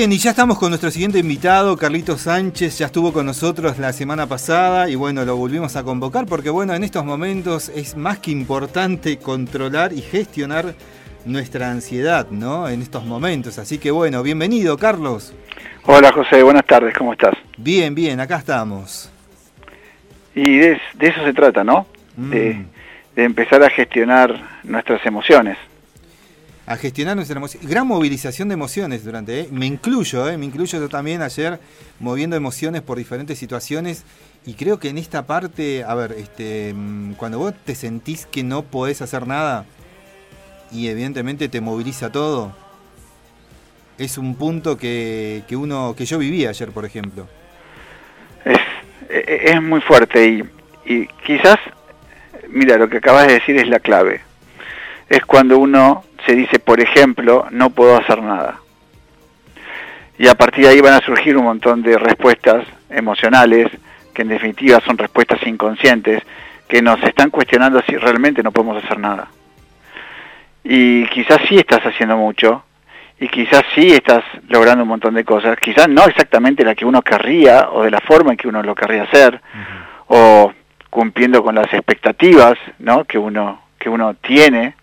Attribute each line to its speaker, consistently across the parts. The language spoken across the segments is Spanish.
Speaker 1: Bien, y ya estamos con nuestro siguiente invitado, Carlitos Sánchez, ya estuvo con nosotros la semana pasada y bueno, lo volvimos a convocar porque bueno, en estos momentos es más que importante controlar y gestionar nuestra ansiedad, ¿no? En estos momentos, así que bueno, bienvenido, Carlos.
Speaker 2: Hola José, buenas tardes, ¿cómo estás?
Speaker 1: Bien, bien, acá estamos.
Speaker 2: Y de, eso se trata, ¿no? De, mm. de empezar a gestionar nuestras emociones
Speaker 1: a gestionar nuestra emoción. Gran movilización de emociones durante, ¿eh? me incluyo, ¿eh? me incluyo yo también ayer moviendo emociones por diferentes situaciones y creo que en esta parte, a ver, este, mm, cuando vos te sentís que no podés hacer nada y evidentemente te moviliza todo, es un punto que, que uno, que yo viví ayer, por ejemplo.
Speaker 2: Es, es muy fuerte y, y quizás, mira, lo que acabas de decir es la clave. Es cuando uno se dice, por ejemplo, no puedo hacer nada. Y a partir de ahí van a surgir un montón de respuestas emocionales, que en definitiva son respuestas inconscientes, que nos están cuestionando si realmente no podemos hacer nada. Y quizás sí estás haciendo mucho, y quizás sí estás logrando un montón de cosas, quizás no exactamente la que uno querría o de la forma en que uno lo querría hacer, o cumpliendo con las expectativas ¿no? que, uno, que uno tiene,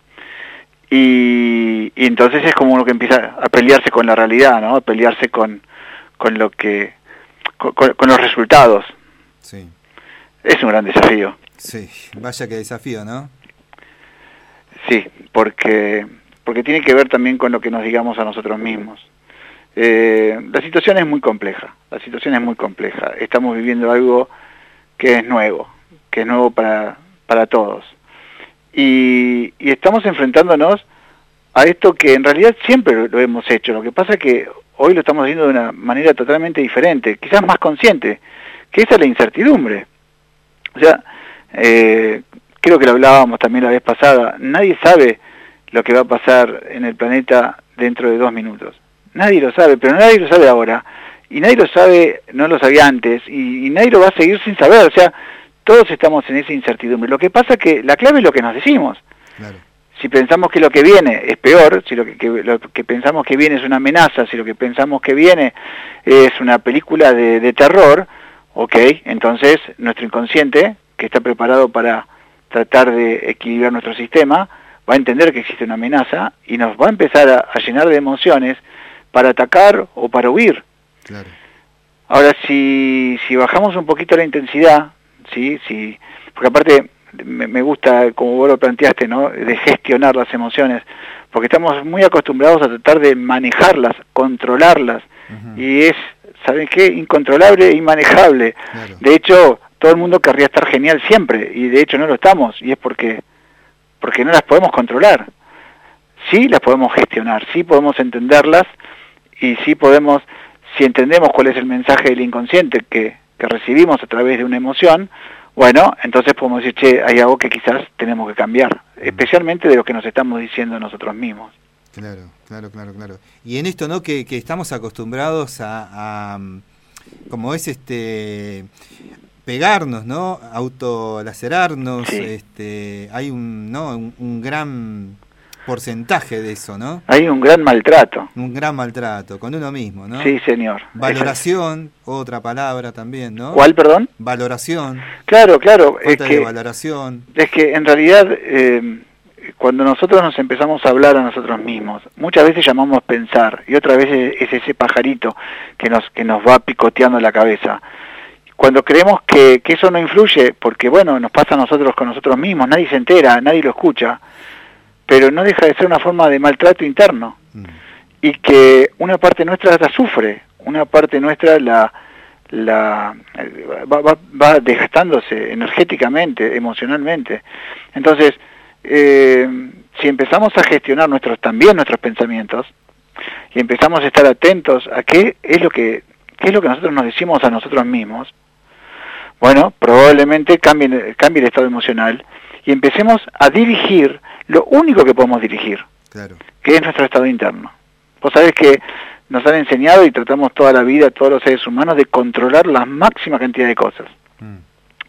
Speaker 2: y, entonces es como uno que empieza a pelearse con la realidad, ¿no? A pelearse con, con lo que, con, los resultados. Sí. Es un gran desafío.
Speaker 1: Sí, vaya que desafío, ¿no?
Speaker 2: Sí, porque, porque tiene que ver también con lo que nos digamos a nosotros mismos. Eh, la situación es muy compleja, la situación es muy compleja. Estamos viviendo algo que es nuevo, que es nuevo para, para todos y, estamos enfrentándonos a esto que en realidad siempre lo hemos hecho. Lo que pasa es que hoy lo estamos haciendo de una manera totalmente diferente, quizás más consciente, que esa es la incertidumbre. O sea, eh, creo que lo hablábamos también la vez pasada, nadie sabe lo que va a pasar en el planeta dentro de dos minutos. Nadie lo sabe, pero nadie lo sabe ahora. Y nadie lo sabe, no lo sabía antes, y, y nadie lo va a seguir sin saber. O sea, todos estamos en esa incertidumbre. Lo que pasa es que la clave es lo que nos decimos. Si pensamos que lo que viene es peor, si lo que, lo que, pensamos que viene es una amenaza, si lo que pensamos que viene es una película de, terror, ok, entonces nuestro inconsciente, que está preparado para tratar de equilibrar nuestro sistema, va a entender que existe una amenaza y nos va a empezar a, llenar de emociones para atacar o para huir. Ahora, si, si bajamos un poquito la intensidad, ¿sí? sí porque aparte me, gusta, como vos lo planteaste, ¿no? de gestionar las emociones, porque estamos muy acostumbrados a tratar de manejarlas, controlarlas, y es, ¿saben qué? Incontrolable e inmanejable. De hecho, todo el mundo querría estar genial siempre, y de hecho no lo estamos, y es porque, porque no las podemos controlar. Sí las podemos gestionar, sí podemos entenderlas, y sí podemos, si entendemos cuál es el mensaje del inconsciente que, que recibimos a través de una emoción, bueno, entonces podemos decir, che, hay algo que quizás tenemos que cambiar, especialmente de lo que nos estamos diciendo nosotros mismos.
Speaker 1: Claro, claro, claro, claro. Y en esto, ¿no? Que, que estamos acostumbrados a, como es este, pegarnos, ¿no? Autolacerarnos, este, hay un, ¿no? un gran porcentaje de eso, ¿no?
Speaker 2: Hay un gran maltrato.
Speaker 1: Un gran maltrato, con uno mismo, ¿no?
Speaker 2: Sí, señor.
Speaker 1: Valoración, otra palabra también, ¿no?
Speaker 2: ¿Cuál, perdón?
Speaker 1: Valoración.
Speaker 2: Claro, claro.
Speaker 1: es que, valoración.
Speaker 2: Es que en realidad, eh, cuando nosotros nos empezamos a hablar a nosotros mismos, muchas veces llamamos pensar, y otra vez es ese pajarito que nos, que nos va picoteando la cabeza cuando creemos que, que, eso no influye, porque bueno, nos pasa a nosotros con nosotros mismos, nadie se entera, nadie lo escucha, pero no deja de ser una forma de maltrato interno mm. y que una parte nuestra la sufre, una parte nuestra la, la va, va, desgastándose energéticamente, emocionalmente. Entonces, eh, si empezamos a gestionar nuestros también nuestros pensamientos y empezamos a estar atentos a qué es lo que qué es lo que nosotros nos decimos a nosotros mismos, bueno, probablemente cambie, cambie el estado emocional y empecemos a dirigir lo único que podemos dirigir, que es nuestro estado interno. Vos sabés que nos han enseñado y tratamos toda la vida, todos los seres humanos, de controlar la máxima cantidad de cosas. Mm.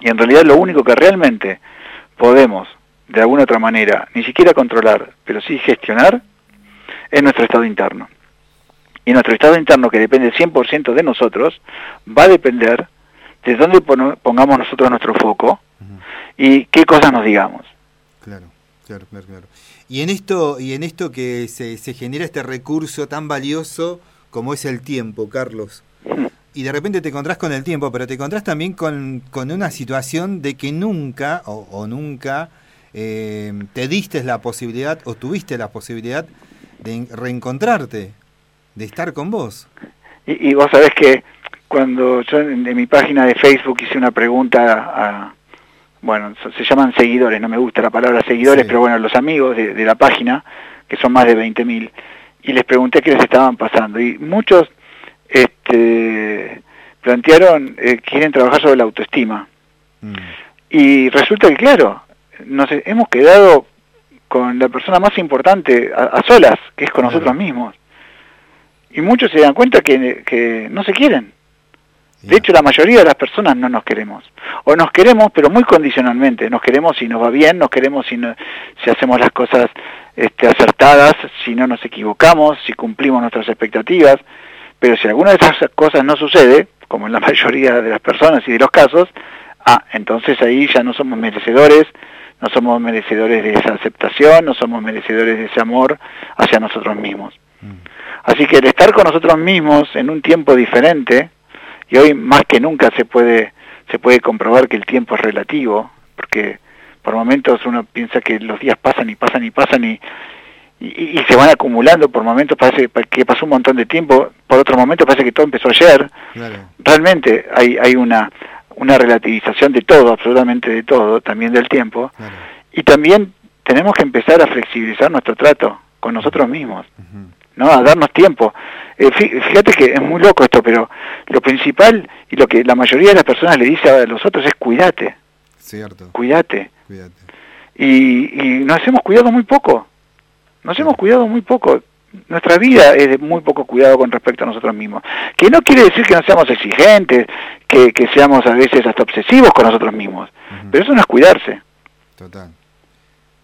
Speaker 2: Y en realidad lo único que realmente podemos, de alguna otra manera, ni siquiera controlar, pero sí gestionar, es nuestro estado interno. y nuestro estado interno, que depende 100% de nosotros, va a depender de dónde pongamos nosotros nuestro foco y qué cosas nos digamos.
Speaker 1: Claro, Y en esto, y en esto que se, se genera este recurso tan valioso como es el tiempo, Carlos. Y de repente te encontrás con el tiempo, pero te encontrás también con, con una situación de que nunca o, nunca eh, te diste la posibilidad o tuviste la posibilidad de reencontrarte, de estar con vos.
Speaker 2: Y, vos sabés que cuando yo en, mi página de Facebook hice una pregunta a, bueno, se llaman seguidores, no me gusta la palabra seguidores, pero bueno, los amigos de, la página, que son más de 20.000, y les pregunté qué les estaban pasando. Y muchos este, plantearon, eh, quieren trabajar sobre la autoestima. Mm. Y resulta que, claro, nos hemos quedado con la persona más importante a, solas, que es con nosotros mismos. Y muchos se dan cuenta que, que no se quieren. De hecho, la mayoría de las personas no nos queremos. O nos queremos, pero muy condicionalmente. Nos queremos si nos va bien, nos queremos si, si hacemos las cosas este, acertadas, si no nos equivocamos, si cumplimos nuestras expectativas. Pero si alguna de esas cosas no sucede, como en la mayoría de las personas y de los casos, ah, entonces ahí ya no somos merecedores, no somos merecedores de esa aceptación, no somos merecedores de ese amor hacia nosotros mismos. Mm. Así que el estar con nosotros mismos en un tiempo diferente, y hoy más que nunca se puede se puede comprobar que el tiempo es relativo porque por momentos uno piensa que los días pasan y pasan y pasan y, y, se van acumulando. Por momentos parece que pasó un montón de tiempo por otro momento parece que todo empezó ayer. Realmente hay hay una una relativización de todo absolutamente de todo también del tiempo. Y también tenemos que empezar a flexibilizar nuestro trato con nosotros mismos ¿no? A darnos tiempo. Eh, fíjate que es muy loco esto, pero lo principal y lo que la mayoría de las personas le dice a los otros es cuídate.
Speaker 1: Cierto.
Speaker 2: Cuídate. Cuídate. Y, y nos hemos cuidado muy poco. Nos hemos cuidado muy poco. Nuestra vida es de muy poco cuidado con respecto a nosotros mismos. Que no quiere decir que no seamos exigentes, que, que seamos a veces hasta obsesivos con nosotros mismos. Pero eso no es cuidarse.
Speaker 1: Total.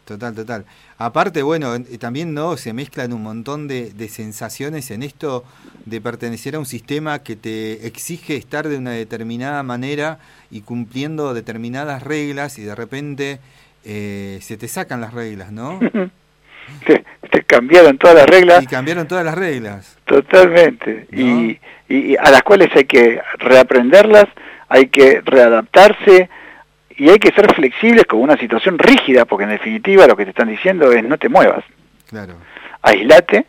Speaker 1: Total, total. Aparte, bueno, también no se mezclan un montón de, sensaciones en esto de pertenecer a un sistema que te exige estar de una determinada manera y cumpliendo determinadas reglas y de repente eh, se te sacan las reglas, ¿no?
Speaker 2: te, te, cambiaron todas las reglas.
Speaker 1: Y cambiaron todas las reglas.
Speaker 2: Totalmente. Y, y a las cuales hay que reaprenderlas, hay que readaptarse y hay que ser flexibles con una situación rígida, porque en definitiva lo que te están diciendo es no te muevas. Claro. Aislate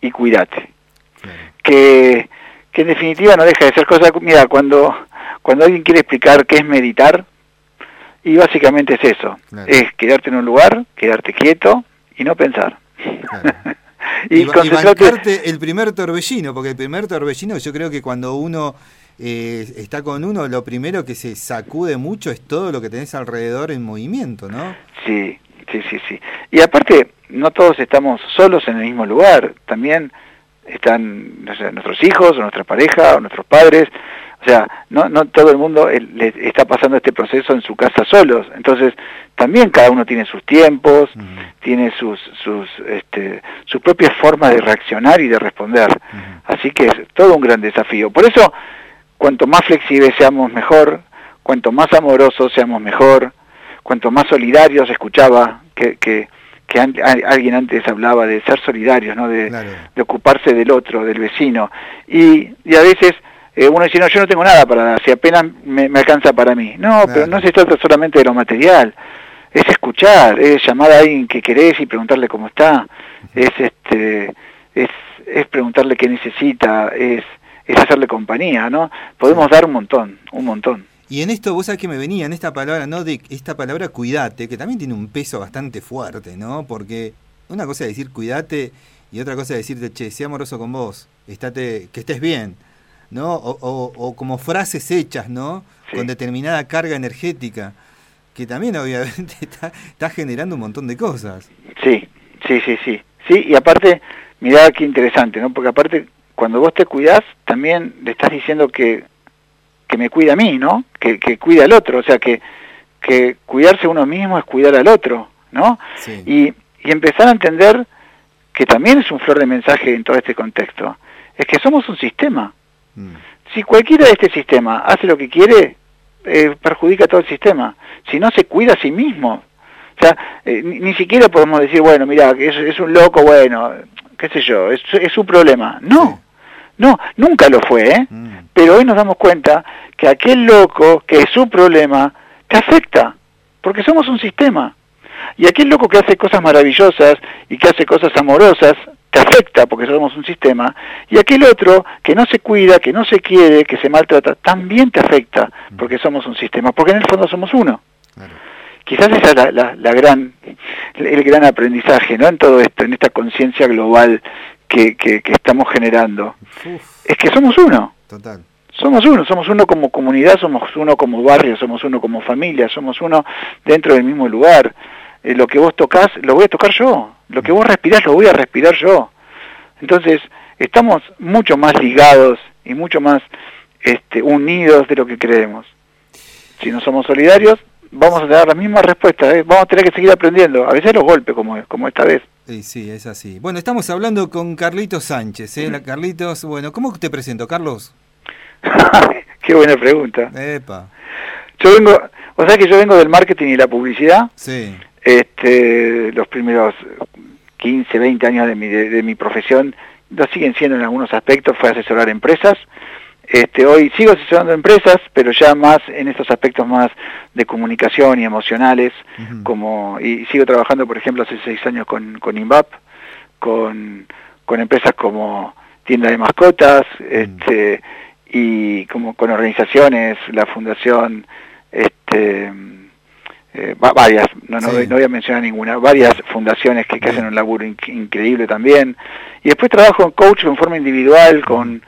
Speaker 2: y cuídate. Que, que en definitiva no deja de ser cosa... Mira, cuando, cuando alguien quiere explicar qué es meditar, y básicamente es eso, es quedarte en un lugar, quedarte quieto y no pensar.
Speaker 1: y, y, y el primer torbellino, porque el primer torbellino yo creo que cuando uno eh, está con uno, lo primero que se sacude mucho es todo lo que tenés alrededor en movimiento, ¿no?
Speaker 2: Sí, sí, sí, sí. Y aparte, no todos estamos solos en el mismo lugar, también están nuestros hijos, o nuestra pareja, o nuestros padres, o sea, no, no todo el mundo le está pasando este proceso en su casa solos. Entonces, también cada uno tiene sus tiempos, tiene sus, sus, este, sus propias formas de reaccionar y de responder. Así que es todo un gran desafío. Por eso, cuanto más flexibles seamos mejor, cuanto más amorosos seamos mejor, cuanto más solidarios, escuchaba que, que, que alguien antes hablaba de ser solidarios, ¿no? de, de ocuparse del otro, del vecino, y, y a veces eh, uno dice, no, yo no tengo nada para dar, si apenas me, alcanza para mí. No, pero no se trata solamente de lo material, es escuchar, es llamar a alguien que querés y preguntarle cómo está, es este es, es preguntarle qué necesita, es es hacerle compañía, ¿no? Podemos dar un montón, un montón.
Speaker 1: Y en esto, vos sabés que me venía, en esta palabra, ¿no? De esta palabra cuídate, que también tiene un peso bastante fuerte, ¿no? Porque una cosa es decir cuídate y otra cosa es decirte, che, sea amoroso con vos, estate, que estés bien, ¿no? O, como frases hechas, ¿no? Con determinada carga energética, que también obviamente está, está generando un montón de cosas.
Speaker 2: Sí, sí, sí, sí. Sí, y aparte, mirá qué interesante, ¿no? Porque aparte cuando vos te cuidás, también le estás diciendo que, que me cuida a mí, ¿no? Que, que cuida al otro, o sea, que, que cuidarse uno mismo es cuidar al otro, ¿no? Y, y empezar a entender que también es un flor de mensaje en todo este contexto. es que somos un sistema. Mm. Si cualquiera de este sistema hace lo que quiere, eh, perjudica a todo el sistema. Si no se cuida a sí mismo. O sea, eh, ni, siquiera podemos decir, bueno, mira, que es, un loco, bueno, qué sé yo, es, es su problema. No, no, nunca lo fue, ¿eh? Mm. Pero hoy nos damos cuenta que aquel loco, que es su problema, te afecta, porque somos un sistema. Y aquel loco que hace cosas maravillosas y que hace cosas amorosas, te afecta porque somos un sistema, y aquel otro que no se cuida, que no se quiere, que se maltrata, también te afecta porque somos un sistema, porque en el fondo somos uno. Quizás esa es la, la, gran, el gran aprendizaje, ¿no? En todo esto, en esta conciencia global que, que, estamos generando. Es que somos uno. Total. Somos uno, somos uno como comunidad, somos uno como barrio, somos uno como familia, somos uno dentro del mismo lugar. Eh, lo que vos tocas, lo voy a tocar yo. Lo que vos respirás, lo voy a respirar yo. Entonces, estamos mucho más ligados y mucho más este, unidos de lo que creemos. Si no somos solidarios, vamos a tener la misma respuesta. ¿eh? Vamos a tener que seguir aprendiendo. A veces los golpes, como, como esta vez.
Speaker 1: Sí, sí, es así. Bueno, estamos hablando con Carlitos Sánchez. ¿eh? Carlitos, bueno, ¿cómo te presento, Carlos?
Speaker 2: Qué buena pregunta.
Speaker 1: Epa.
Speaker 2: Yo vengo, o sea que yo vengo del marketing y la publicidad.
Speaker 1: Sí.
Speaker 2: Este, los primeros 15, 20 años de mi, de, mi profesión lo siguen siendo en algunos aspectos, fue asesorar empresas. Este, hoy sigo asesorando empresas, pero ya más en estos aspectos más de comunicación y emocionales, como y sigo trabajando, por ejemplo, hace seis años con, con INVAP, con, con empresas como Tienda de Mascotas, este, y como con organizaciones, la Fundación, este, eh, varias, no, no, voy a mencionar ninguna, varias fundaciones que, hacen un laburo increíble también. Y después trabajo en coach en forma individual con,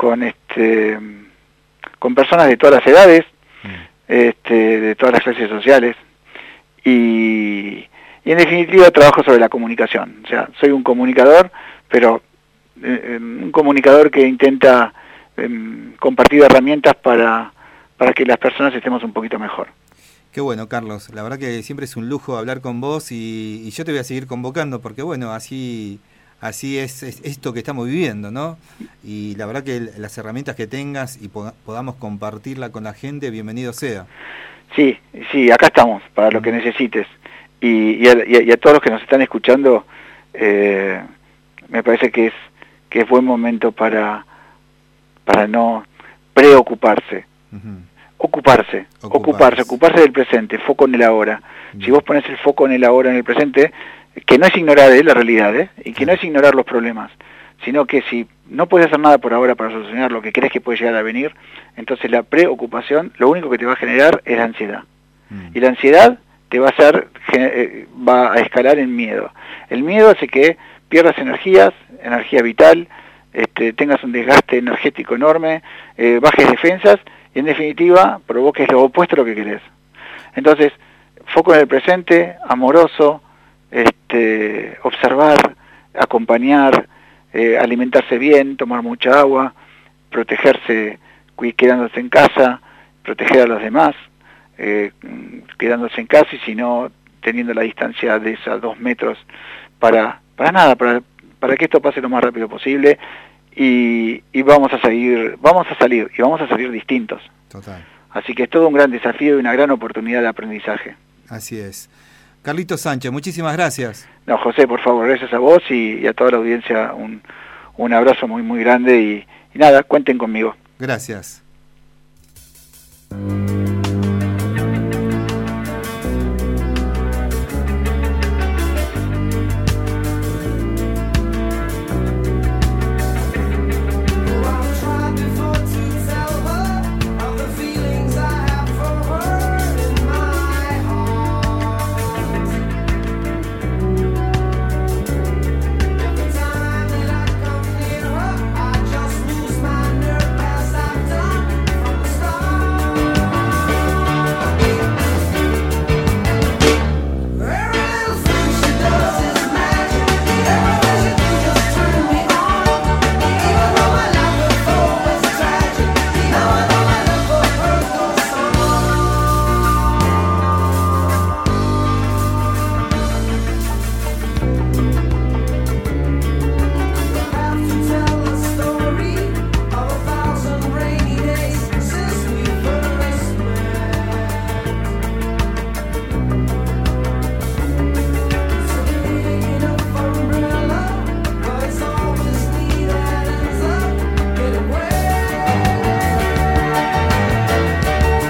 Speaker 2: con, este, con personas de todas las edades, este, de todas las clases sociales. Y, y en definitiva trabajo sobre la comunicación. O sea, soy un comunicador, pero eh, em, un comunicador que intenta em, compartir herramientas para, para que las personas estemos un poquito mejor.
Speaker 1: Qué bueno, Carlos. La verdad que siempre es un lujo hablar con vos y, yo te voy a seguir convocando porque, bueno, así, así es, esto que estamos viviendo, ¿no? Y la verdad que las herramientas que tengas y podamos compartirla con la gente, bienvenido sea.
Speaker 2: Sí, sí, acá estamos para lo que necesites. Y, a, todos los que nos están escuchando, eh, me parece que es, que es buen momento para, para no preocuparse ocuparse, ocuparse, ocuparse, del presente, foco en el ahora. Si vos pones el foco en el ahora, en el presente, que no es ignorar ¿eh? la realidad, ¿eh? y que no es ignorar los problemas, sino que si no puedes hacer nada por ahora para solucionar lo que crees que puede llegar a venir, entonces la preocupación lo único que te va a generar es la ansiedad. Mm. Y la ansiedad te va a hacer, eh, va a escalar en miedo. El miedo hace que pierdas energías, energía vital, este, tengas un desgaste energético enorme, eh, bajes defensas y en definitiva provoques lo opuesto a lo que querés. Entonces, foco en el presente, amoroso, este, observar, acompañar, eh, alimentarse bien, tomar mucha agua, protegerse quedándose en casa, proteger a los demás, eh, quedándose en casa y si no teniendo la distancia de esos dos metros para, para nada, para, para que esto pase lo más rápido posible y, vamos a salir, vamos a salir y vamos a salir distintos.
Speaker 1: Total.
Speaker 2: Así que es todo un gran desafío y una gran oportunidad de aprendizaje.
Speaker 1: Así es. Carlito Sánchez, muchísimas gracias.
Speaker 2: No, José, por favor, gracias a vos y, a toda la audiencia un, un abrazo muy, muy grande y, y nada, cuenten conmigo.
Speaker 1: Gracias.